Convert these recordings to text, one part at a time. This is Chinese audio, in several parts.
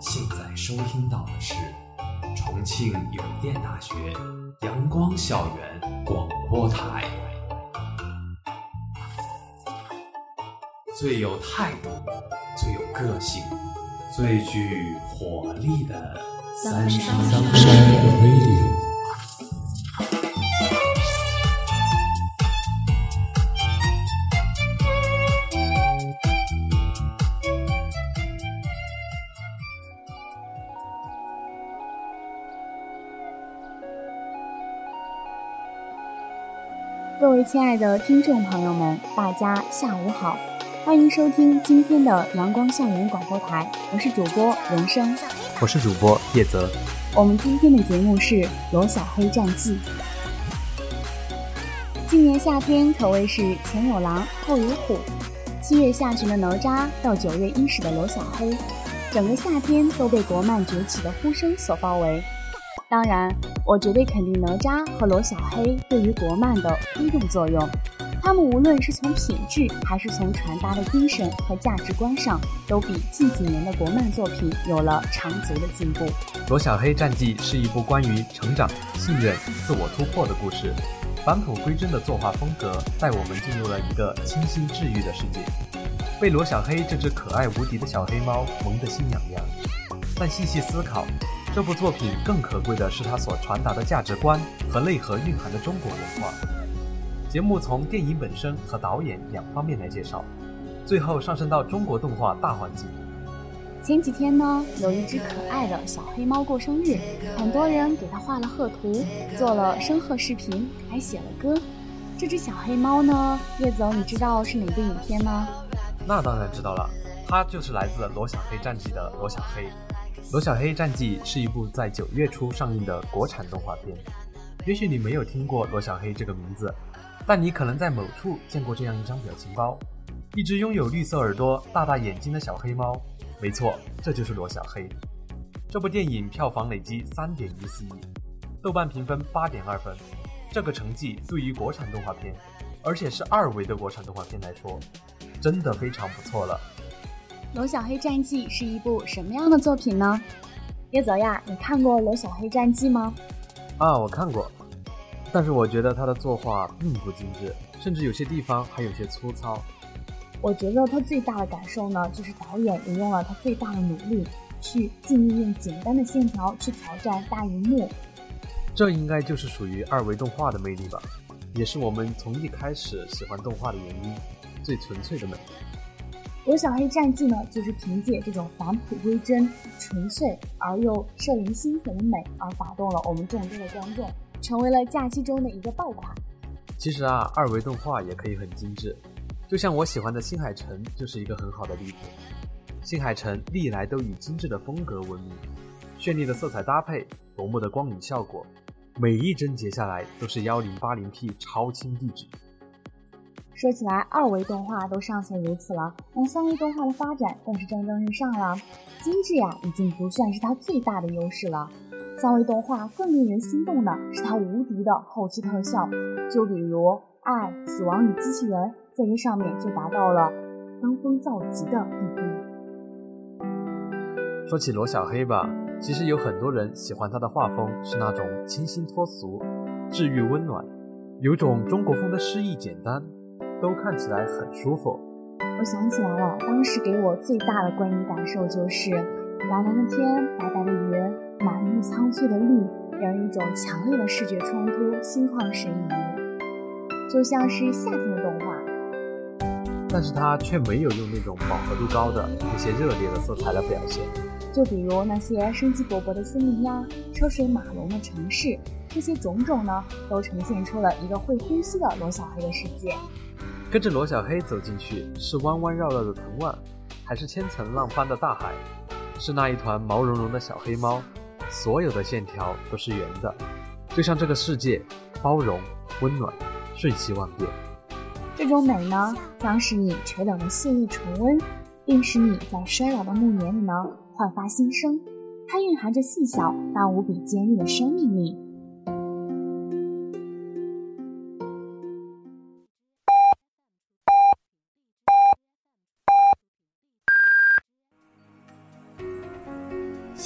现在收听到的是重庆邮电大学阳光校园广播台，最有态度、最有个性、最具活力的三山 Radio。亲爱的听众朋友们，大家下午好，欢迎收听今天的阳光校园广播台，我是主播人生，我是主播叶泽。我们今天的节目是《罗小黑战记》。今年夏天可谓是前有狼后有虎，七月下旬的哪吒到九月伊始的罗小黑，整个夏天都被国漫崛起的呼声所包围。当然，我绝对肯定哪吒和罗小黑对于国漫的推动作用。他们无论是从品质还是从传达的精神和价值观上，都比近几年的国漫作品有了长足的进步。《罗小黑战记》是一部关于成长、信任、自我突破的故事。返璞归真的作画风格带我们进入了一个清新治愈的世界，被罗小黑这只可爱无敌的小黑猫萌得心痒痒。但细细思考。这部作品更可贵的是它所传达的价值观和内核蕴含的中国文化。节目从电影本身和导演两方面来介绍，最后上升到中国动画大环境。前几天呢，有一只可爱的小黑猫过生日，很多人给它画了贺图，做了生贺视频，还写了歌。这只小黑猫呢，叶总，你知道是哪个影片吗？那当然知道了，它就是来自《罗小黑战记》的罗小黑。《罗小黑战记》是一部在九月初上映的国产动画片。也许你没有听过罗小黑这个名字，但你可能在某处见过这样一张表情包：一只拥有绿色耳朵、大大眼睛的小黑猫。没错，这就是罗小黑。这部电影票房累计三点一四亿，豆瓣评分八点二分。这个成绩对于国产动画片，而且是二维的国产动画片来说，真的非常不错了。《罗小黑战记》是一部什么样的作品呢？叶泽呀，你看过《罗小黑战记》吗？啊，我看过，但是我觉得他的作画并不精致，甚至有些地方还有些粗糙。我觉得他最大的感受呢，就是导演也用了他最大的努力，去尽力用简单的线条去挑战大荧幕。这应该就是属于二维动画的魅力吧，也是我们从一开始喜欢动画的原因，最纯粹的美。《罗小黑战记》呢，就是凭借这种返璞归真、纯粹而又摄人心弦的美，而打动了我们众多的观众，成为了假期中的一个爆款。其实啊，二维动画也可以很精致，就像我喜欢的《新海诚就是一个很好的例子。新海诚历来都以精致的风格闻名，绚丽的色彩搭配，夺目的光影效果，每一帧截下来都是幺零八零 P 超清壁纸。说起来，二维动画都尚且如此了，那三维动画的发展更是蒸蒸日上了。精致呀，已经不算是它最大的优势了。三维动画更令人心动的是它无敌的后期特效，就比如《爱死亡与机器人》在这上面就达到了登峰造极的地步。说起罗小黑吧，其实有很多人喜欢他的画风是那种清新脱俗、治愈温暖，有种中国风的诗意简单。都看起来很舒服。我想起来了，当时给我最大的观影感受就是，蓝蓝的天，白白的云，满目苍翠的绿，给人一种强烈的视觉冲突，心旷神怡，就像是夏天的动画。但是它却没有用那种饱和度高的那些热烈的色彩来表现。就比如那些生机勃勃的森林呀，车水马龙的城市，这些种种呢，都呈现出了一个会呼吸的罗小黑的世界。跟着罗小黑走进去，是弯弯绕绕的藤蔓，还是千层浪般的大海？是那一团毛茸茸的小黑猫？所有的线条都是圆的，就像这个世界包容、温暖、瞬息万变。这种美呢，将使你垂冷的血液重温，并使你在衰老的暮年里呢焕发新生。它蕴含着细小但无比坚韧的生命力。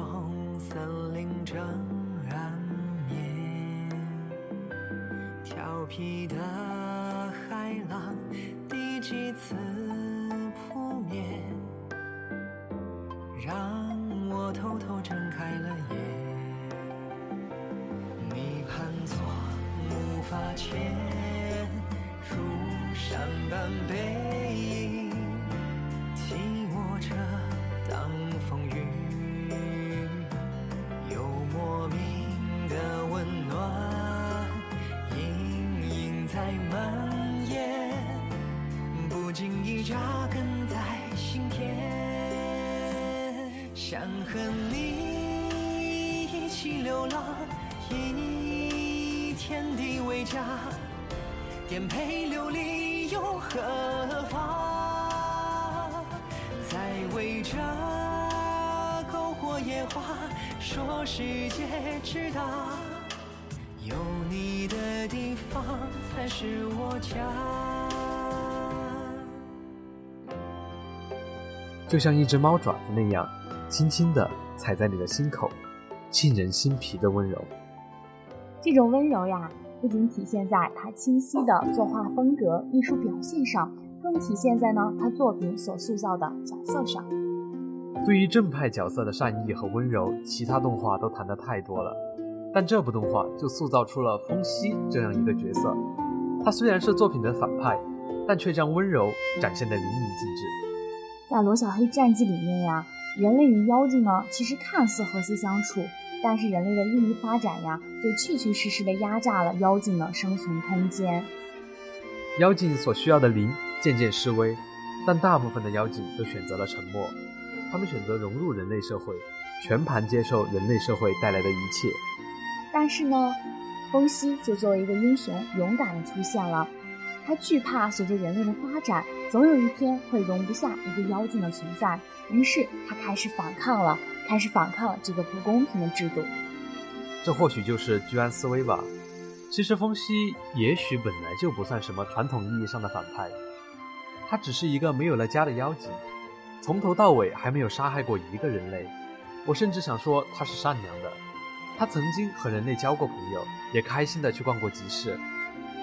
中森林正安眠，调皮的海浪第几次为这篝火野花说世界之大，有你的地方才是我家。就像一只猫爪子那样，轻轻地踩在你的心口，沁人心脾的温柔。这种温柔呀，不仅体现在他清晰的作画风格、艺术表现上，更体现在呢他作品所塑造的角色上。对于正派角色的善意和温柔，其他动画都谈得太多了，但这部动画就塑造出了风息这样一个角色。他虽然是作品的反派，但却将温柔展现得淋漓尽致。在《罗小黑战记》里面呀，人类与妖精呢其实看似和谐相处，但是人类的利益发展呀，就确确实实的压榨了妖精的生存空间。妖精所需要的灵渐渐式微，但大部分的妖精都选择了沉默。他们选择融入人类社会，全盘接受人类社会带来的一切。但是呢，风息就作为一个英雄，勇敢的出现了。他惧怕随着人类的发展，总有一天会容不下一个妖精的存在，于是他开始反抗了，开始反抗这个不公平的制度。这或许就是居安思危吧。其实风息也许本来就不算什么传统意义上的反派，他只是一个没有了家的妖精，从头到尾还没有杀害过一个人类。我甚至想说他是善良的，他曾经和人类交过朋友，也开心的去逛过集市。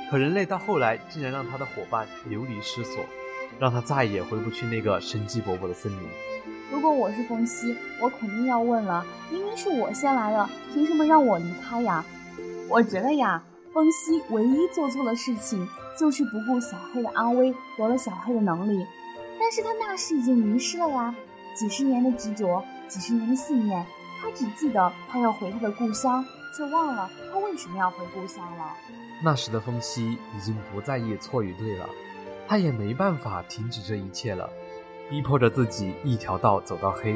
可人类到后来竟然让他的伙伴流离失所，让他再也回不去那个生机勃勃的森林。如果我是风息，我肯定要问了：明明是我先来的，凭什么让我离开呀？我觉得呀，风息唯一做错的事情就是不顾小黑的安危，夺了小黑的能力。但是他那时已经迷失了呀，几十年的执着，几十年的信念，他只记得他要回他的故乡，却忘了他为什么要回故乡了。那时的风息已经不在意错与对了，他也没办法停止这一切了，逼迫着自己一条道走到黑，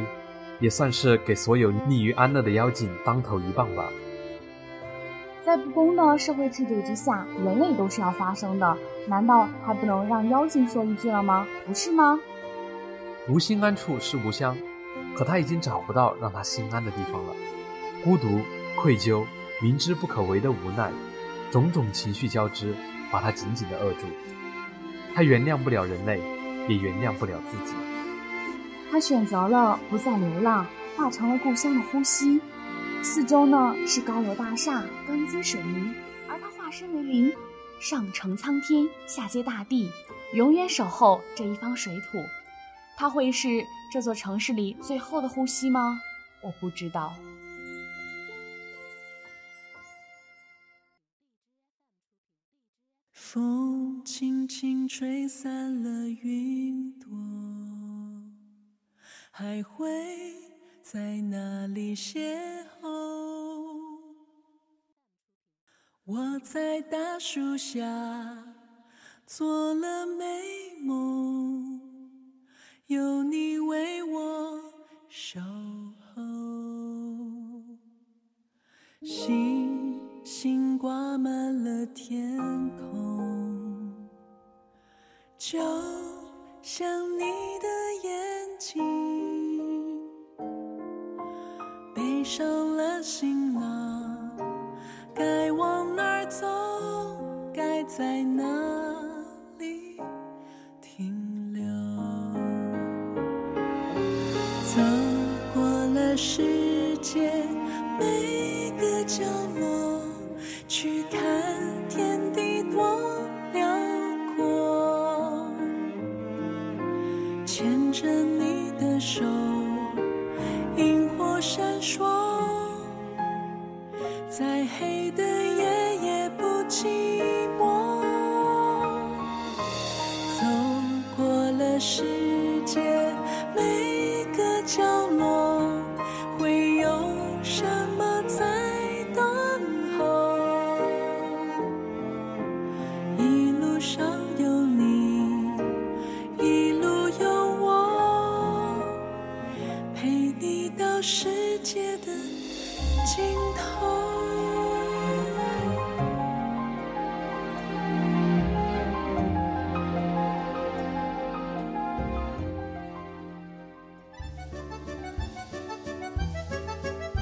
也算是给所有溺于安乐的妖精当头一棒吧。在不公的社会制度之下，人类都是要发声的，难道还不能让妖精说一句了吗？不是吗？无心安处是吾乡，可他已经找不到让他心安的地方了，孤独、愧疚、明知不可为的无奈。种种情绪交织，把他紧紧地扼住。他原谅不了人类，也原谅不了自己。他选择了不再流浪，化成了故乡的呼吸。四周呢是高楼大厦、钢筋水泥，而他化身为灵，上承苍天，下接大地，永远守候这一方水土。他会是这座城市里最后的呼吸吗？我不知道。风轻轻吹散了云朵，还会在哪里邂逅？我在大树下做了美梦，有你为我守候。星星挂满了天空，就像你的眼睛，背上了行囊，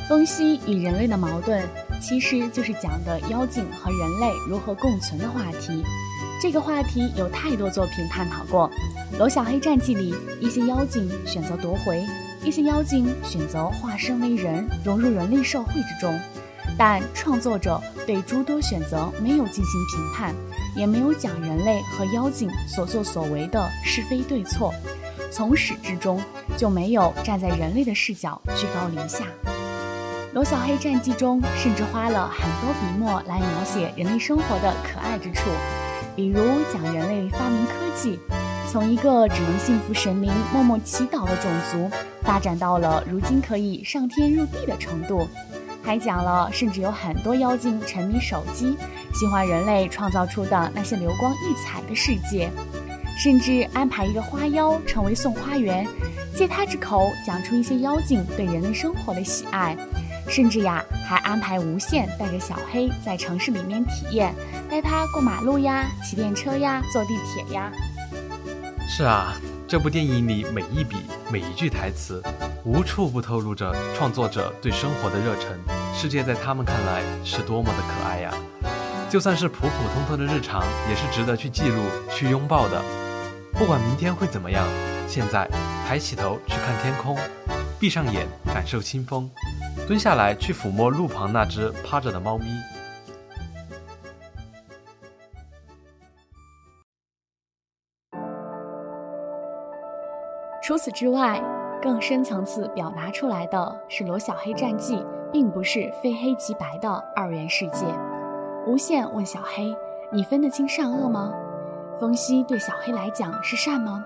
风息与人类的矛盾，其实就是讲的妖精和人类如何共存的话题。这个话题有太多作品探讨过，《罗小黑战记》里，一些妖精选择夺回，一些妖精选择化身为人，融入人类社会之中。但创作者对诸多选择没有进行评判，也没有讲人类和妖精所作所为的是非对错，从始至终就没有站在人类的视角居高临下。《罗小黑战记》中甚至花了很多笔墨来描写人类生活的可爱之处，比如讲人类发明科技，从一个只能信服神明、默默祈祷的种族，发展到了如今可以上天入地的程度。还讲了，甚至有很多妖精沉迷手机，喜欢人类创造出的那些流光溢彩的世界，甚至安排一个花妖成为送花员，借他之口讲出一些妖精对人类生活的喜爱。甚至呀，还安排无限带着小黑在城市里面体验，带他过马路呀、骑电车呀、坐地铁呀。是啊，这部电影里每一笔、每一句台词，无处不透露着创作者对生活的热忱。世界在他们看来是多么的可爱呀！就算是普普通通的日常，也是值得去记录、去拥抱的。不管明天会怎么样，现在抬起头去看天空，闭上眼感受清风。蹲下来去抚摸路旁那只趴着的猫咪。除此之外，更深层次表达出来的是《罗小黑战记》并不是非黑即白的二元世界。无限问小黑：“你分得清善恶吗？”风息对小黑来讲是善吗？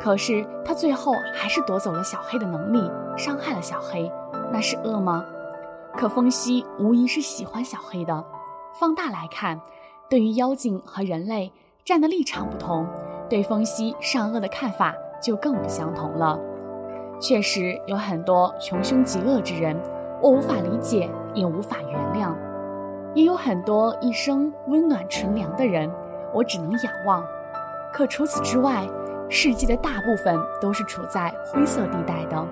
可是他最后还是夺走了小黑的能力，伤害了小黑。那是恶吗？可风息无疑是喜欢小黑的。放大来看，对于妖精和人类站的立场不同，对风息善恶的看法就更不相同了。确实有很多穷凶极恶之人，我无法理解，也无法原谅；也有很多一生温暖纯良的人，我只能仰望。可除此之外，世界的大部分都是处在灰色地带的。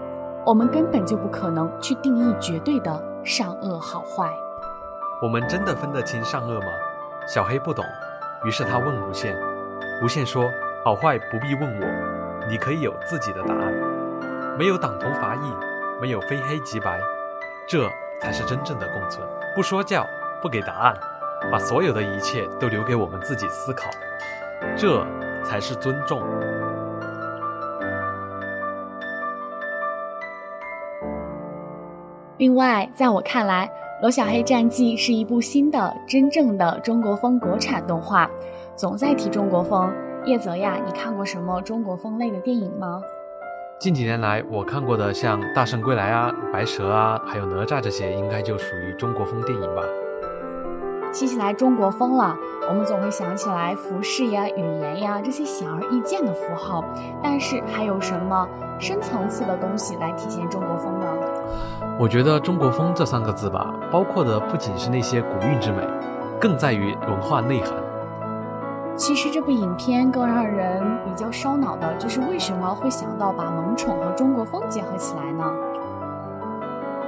我们根本就不可能去定义绝对的善恶好坏。我们真的分得清善恶吗？小黑不懂，于是他问无限。无限说：“好坏不必问我，你可以有自己的答案。没有党同伐异，没有非黑即白，这才是真正的共存。不说教，不给答案，把所有的一切都留给我们自己思考，这才是尊重。”另外，在我看来，《罗小黑战记》是一部新的、真正的中国风国产动画。总在提中国风，叶泽呀，你看过什么中国风类的电影吗？近几年来，我看过的像《大圣归来》啊、《白蛇》啊，还有《哪吒》这些，应该就属于中国风电影吧。提起来中国风了，我们总会想起来服饰呀、语言呀这些显而易见的符号，但是还有什么深层次的东西来体现中国风呢？我觉得“中国风”这三个字吧，包括的不仅是那些古韵之美，更在于文化内涵。其实这部影片更让人比较烧脑的就是为什么会想到把萌宠和中国风结合起来呢？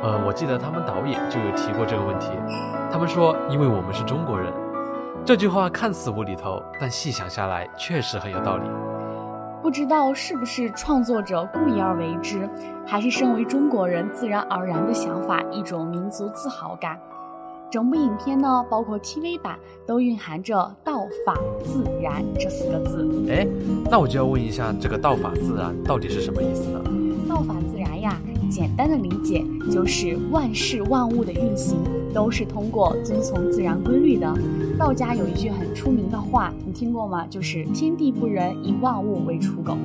呃，我记得他们导演就有提过这个问题。他们说，因为我们是中国人。这句话看似无厘头，但细想下来确实很有道理。不知道是不是创作者故意而为之，还是身为中国人自然而然的想法，一种民族自豪感。整部影片呢，包括 TV 版，都蕴含着“道法自然”这四个字。哎，那我就要问一下，这个“道法自然”到底是什么意思呢？“道法自然”呀。简单的理解就是万事万物的运行都是通过遵从自然规律的。道家有一句很出名的话，你听过吗？就是“天地不仁，以万物为刍狗”。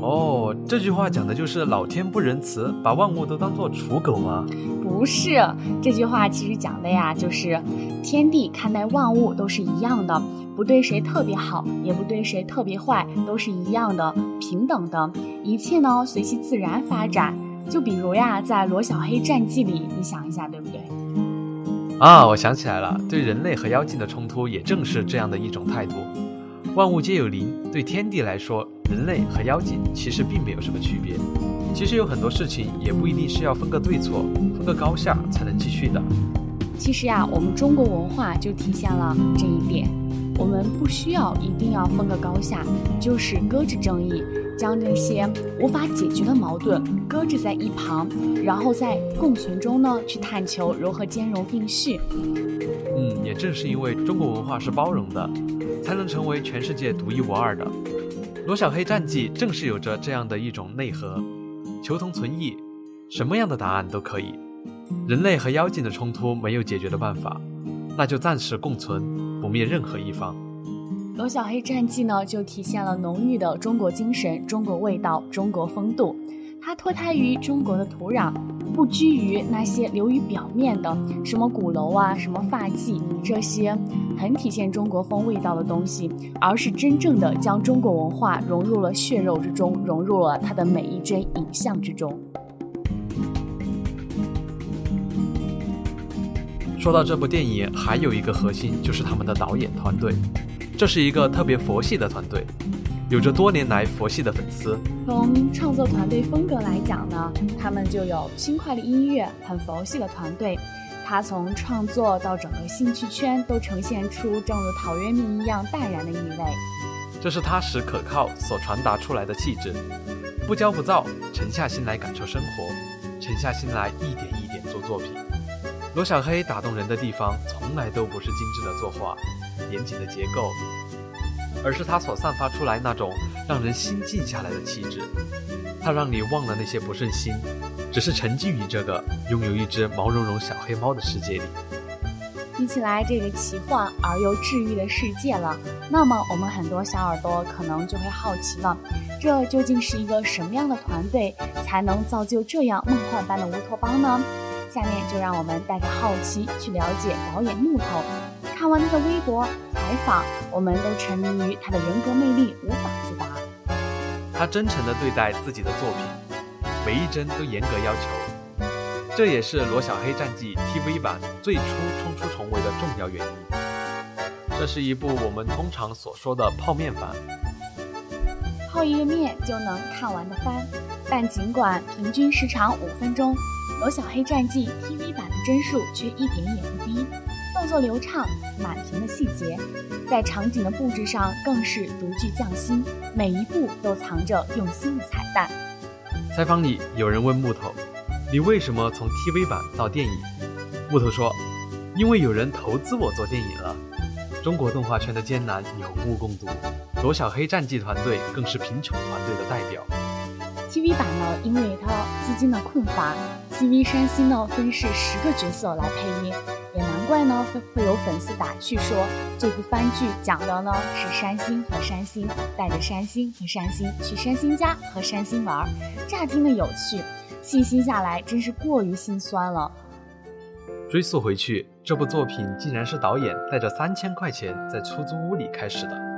哦，这句话讲的就是老天不仁慈，把万物都当做刍狗吗？不是，这句话其实讲的呀，就是天地看待万物都是一样的，不对谁特别好，也不对谁特别坏，都是一样的，平等的，一切呢随其自然发展。就比如呀，在罗小黑战记里，你想一下，对不对？啊，我想起来了，对人类和妖精的冲突也正是这样的一种态度。万物皆有灵，对天地来说，人类和妖精其实并没有什么区别。其实有很多事情也不一定是要分个对错、分个高下才能继续的。其实呀，我们中国文化就体现了这一点。我们不需要一定要分个高下，就是搁置争议。将这些无法解决的矛盾搁置在一旁，然后在共存中呢，去探求如何兼容并蓄。嗯，也正是因为中国文化是包容的，才能成为全世界独一无二的。罗小黑战记正是有着这样的一种内核：求同存异，什么样的答案都可以。人类和妖精的冲突没有解决的办法，那就暂时共存，不灭任何一方。罗小黑战记呢，就体现了浓郁的中国精神、中国味道、中国风度。它脱胎于中国的土壤，不拘于那些流于表面的什么鼓楼啊、什么发髻这些很体现中国风味道的东西，而是真正的将中国文化融入了血肉之中，融入了它的每一帧影像之中。说到这部电影，还有一个核心就是他们的导演团队。这是一个特别佛系的团队，有着多年来佛系的粉丝。从创作团队风格来讲呢，他们就有轻快的音乐，很佛系的团队。他从创作到整个兴趣圈都呈现出正如陶渊明一样淡然的意味。这是踏实可靠所传达出来的气质，不骄不躁，沉下心来感受生活，沉下心来一点一点做作品。罗小黑打动人的地方，从来都不是精致的作画。严谨的结构，而是它所散发出来那种让人心静下来的气质。它让你忘了那些不顺心，只是沉浸于这个拥有一只毛茸茸小黑猫的世界里。听起来这个奇幻而又治愈的世界了，那么我们很多小耳朵可能就会好奇了：这究竟是一个什么样的团队，才能造就这样梦幻般的乌托邦呢？下面就让我们带着好奇去了解导演木头。看完他的微博采访，我们都沉迷于他的人格魅力，无法自拔。他真诚地对待自己的作品，每一帧都严格要求，这也是《罗小黑战记》TV 版最初冲出重围的重要原因。这是一部我们通常所说的泡面番，泡一个面就能看完的番，但尽管平均时长五分钟，《罗小黑战记》TV 版的帧数却一点也不低。动作流畅，满屏的细节，在场景的布置上更是独具匠心，每一步都藏着用心的彩蛋。采访里，有人问木头：“你为什么从 TV 版到电影？”木头说：“因为有人投资我做电影了。中国动画圈的艰难有目共睹，罗小黑战记团队更是贫穷团队的代表。TV 版呢，因为它资金的困乏，CV 山西呢分是十个角色来配音。”也难怪呢，会会有粉丝打趣说，这部番剧讲的呢是山星和山星带着山星和山星去山星家和山星玩，乍听的有趣，细心下来真是过于心酸了。追溯回去，这部作品竟然是导演带着三千块钱在出租屋里开始的。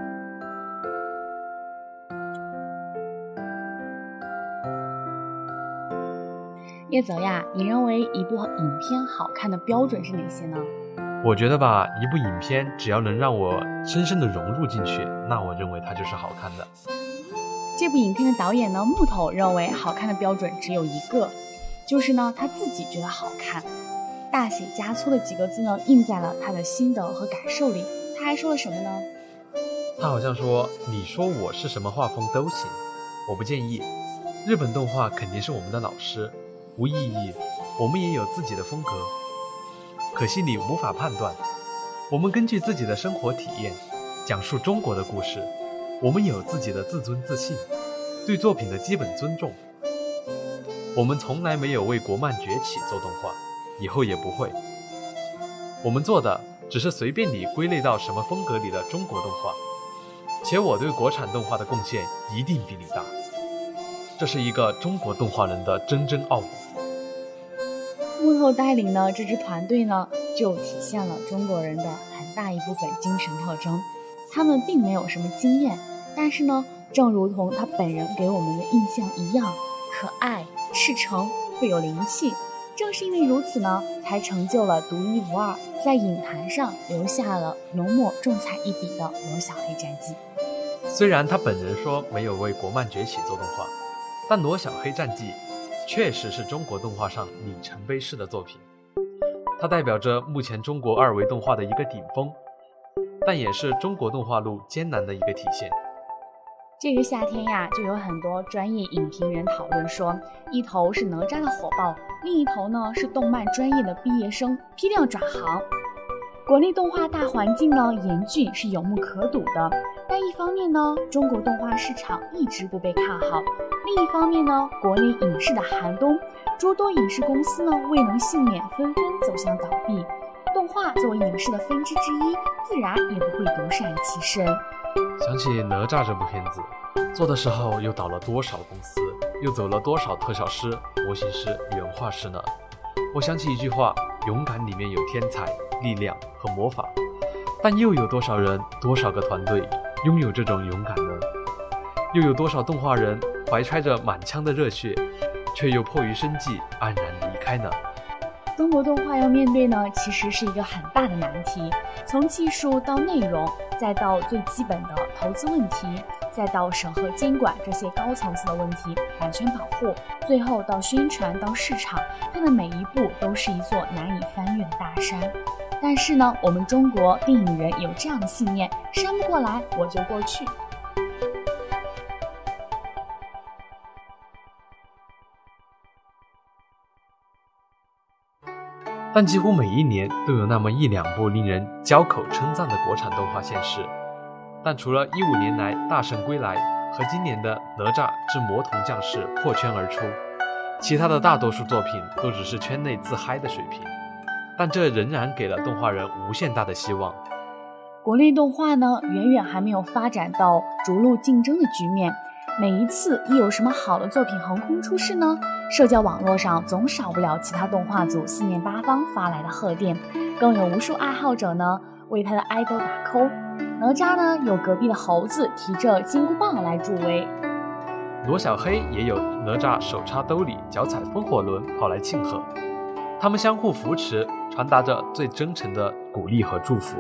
叶泽呀，你认为一部影片好看的标准是哪些呢？我觉得吧，一部影片只要能让我深深的融入进去，那我认为它就是好看的。这部影片的导演呢，木头认为好看的标准只有一个，就是呢他自己觉得好看。大写加粗的几个字呢，印在了他的心得和感受里。他还说了什么呢？他好像说：“你说我是什么画风都行，我不建议。日本动画肯定是我们的老师。”无意义，我们也有自己的风格，可惜你无法判断。我们根据自己的生活体验，讲述中国的故事。我们有自己的自尊自信，对作品的基本尊重。我们从来没有为国漫崛起做动画，以后也不会。我们做的只是随便你归类到什么风格里的中国动画，且我对国产动画的贡献一定比你大。这是一个中国动画人的真真傲骨。幕后带领的这支团队呢，就体现了中国人的很大一部分精神特征。他们并没有什么经验，但是呢，正如同他本人给我们的印象一样，可爱、赤诚、富有灵气。正是因为如此呢，才成就了独一无二，在影坛上留下了浓墨重彩一笔的《罗小黑战记》。虽然他本人说没有为国漫崛起做动画。但《罗小黑战记》确实是中国动画上里程碑式的作品，它代表着目前中国二维动画的一个顶峰，但也是中国动画路艰难的一个体现。这个夏天呀，就有很多专业影评人讨论说，一头是哪吒的火爆，另一头呢是动漫专业的毕业生批量转行。国内动画大环境呢严峻是有目可睹的，但一方面呢，中国动画市场一直不被看好；另一方面呢，国内影视的寒冬，诸多影视公司呢未能幸免，纷纷走向倒闭。动画作为影视的分支之一，自然也不会独善其身。想起哪吒这部片子，做的时候又倒了多少公司，又走了多少特效师、模型师、原画师呢？我想起一句话：勇敢里面有天才。力量和魔法，但又有多少人、多少个团队拥有这种勇敢呢？又有多少动画人怀揣着满腔的热血，却又迫于生计黯然离开呢？中国动画要面对呢，其实是一个很大的难题。从技术到内容，再到最基本的投资问题，再到审核监管这些高层次的问题，版权保护，最后到宣传到市场，它的每一步都是一座难以翻越的大山。但是呢，我们中国电影人有这样的信念：山不过来，我就过去。但几乎每一年都有那么一两部令人交口称赞的国产动画现世。但除了一五年来《大圣归来》和今年的《哪吒之魔童降世》破圈而出，其他的大多数作品都只是圈内自嗨的水平。但这仍然给了动画人无限大的希望。国内动画呢，远远还没有发展到逐鹿竞争的局面。每一次一有什么好的作品横空出世呢，社交网络上总少不了其他动画组四面八方发来的贺电，更有无数爱好者呢为他的爱豆打 call。哪吒呢，有隔壁的猴子提着金箍棒来助威；罗小黑也有哪吒手插兜里，脚踩风火轮跑来庆贺。他们相互扶持。传达着最真诚的鼓励和祝福。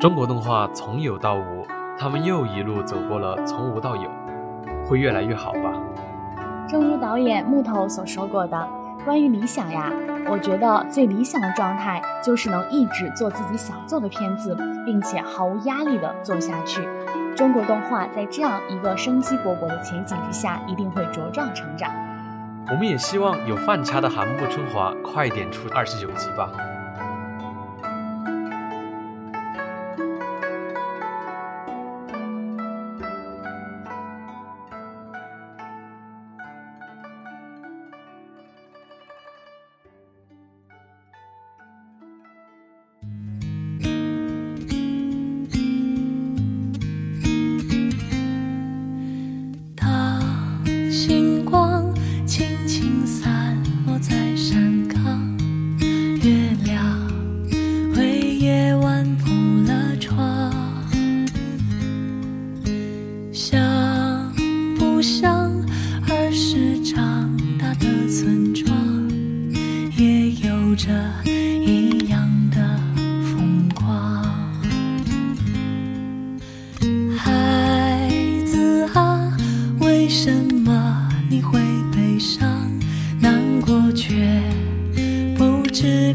中国动画从有到无，他们又一路走过了从无到有，会越来越好吧？正如导演木头所说过的，关于理想呀，我觉得最理想的状态就是能一直做自己想做的片子，并且毫无压力的做下去。中国动画在这样一个生机勃勃的前景之下，一定会茁壮成长。我们也希望有饭掐的韩木春华快点出二十九集吧。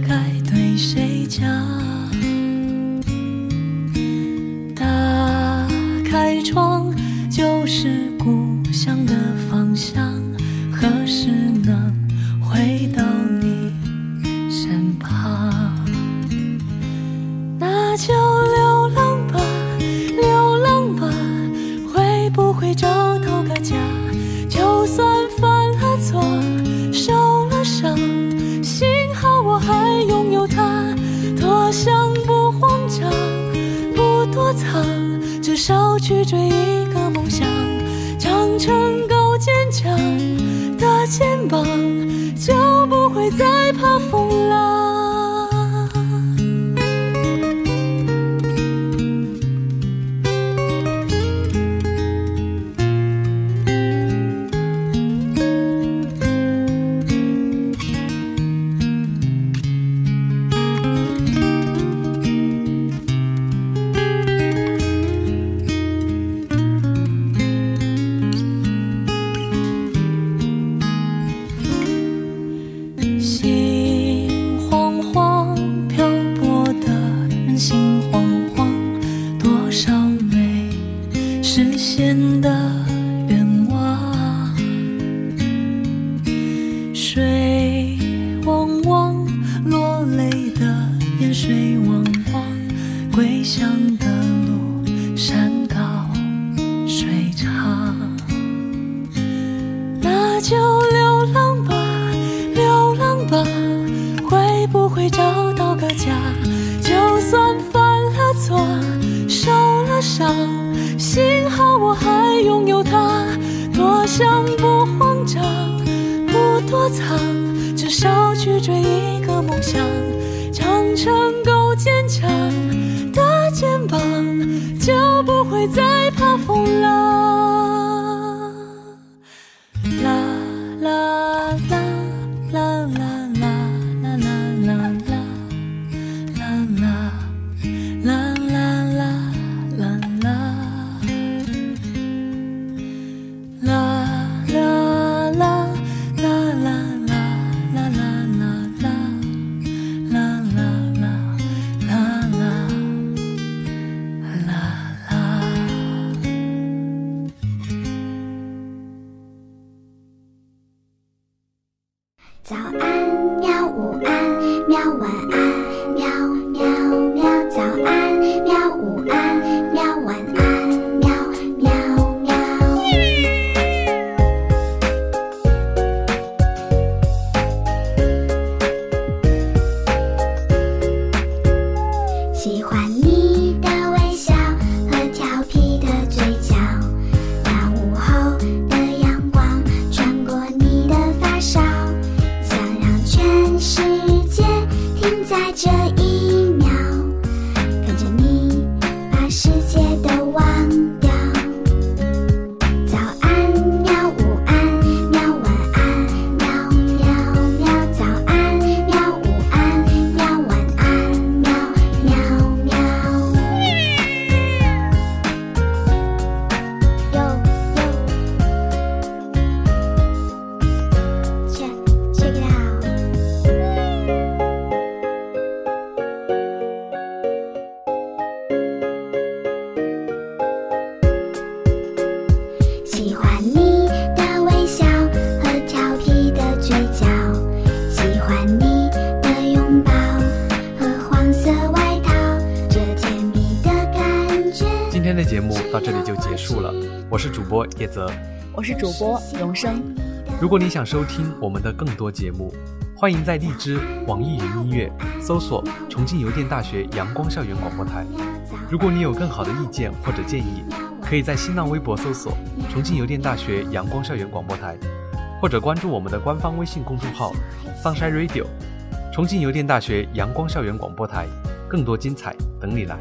开。我是主播叶泽，我是主播荣生。如果你想收听我们的更多节目，欢迎在荔枝网易云音乐搜索重庆邮电大学阳光校园广播台。如果你有更好的意见或者建议，可以在新浪微博搜索重庆邮电大学阳光校园广播台，或者关注我们的官方微信公众号 sunshine radio。重庆邮电大学阳光校园广播台，更多精彩等你来。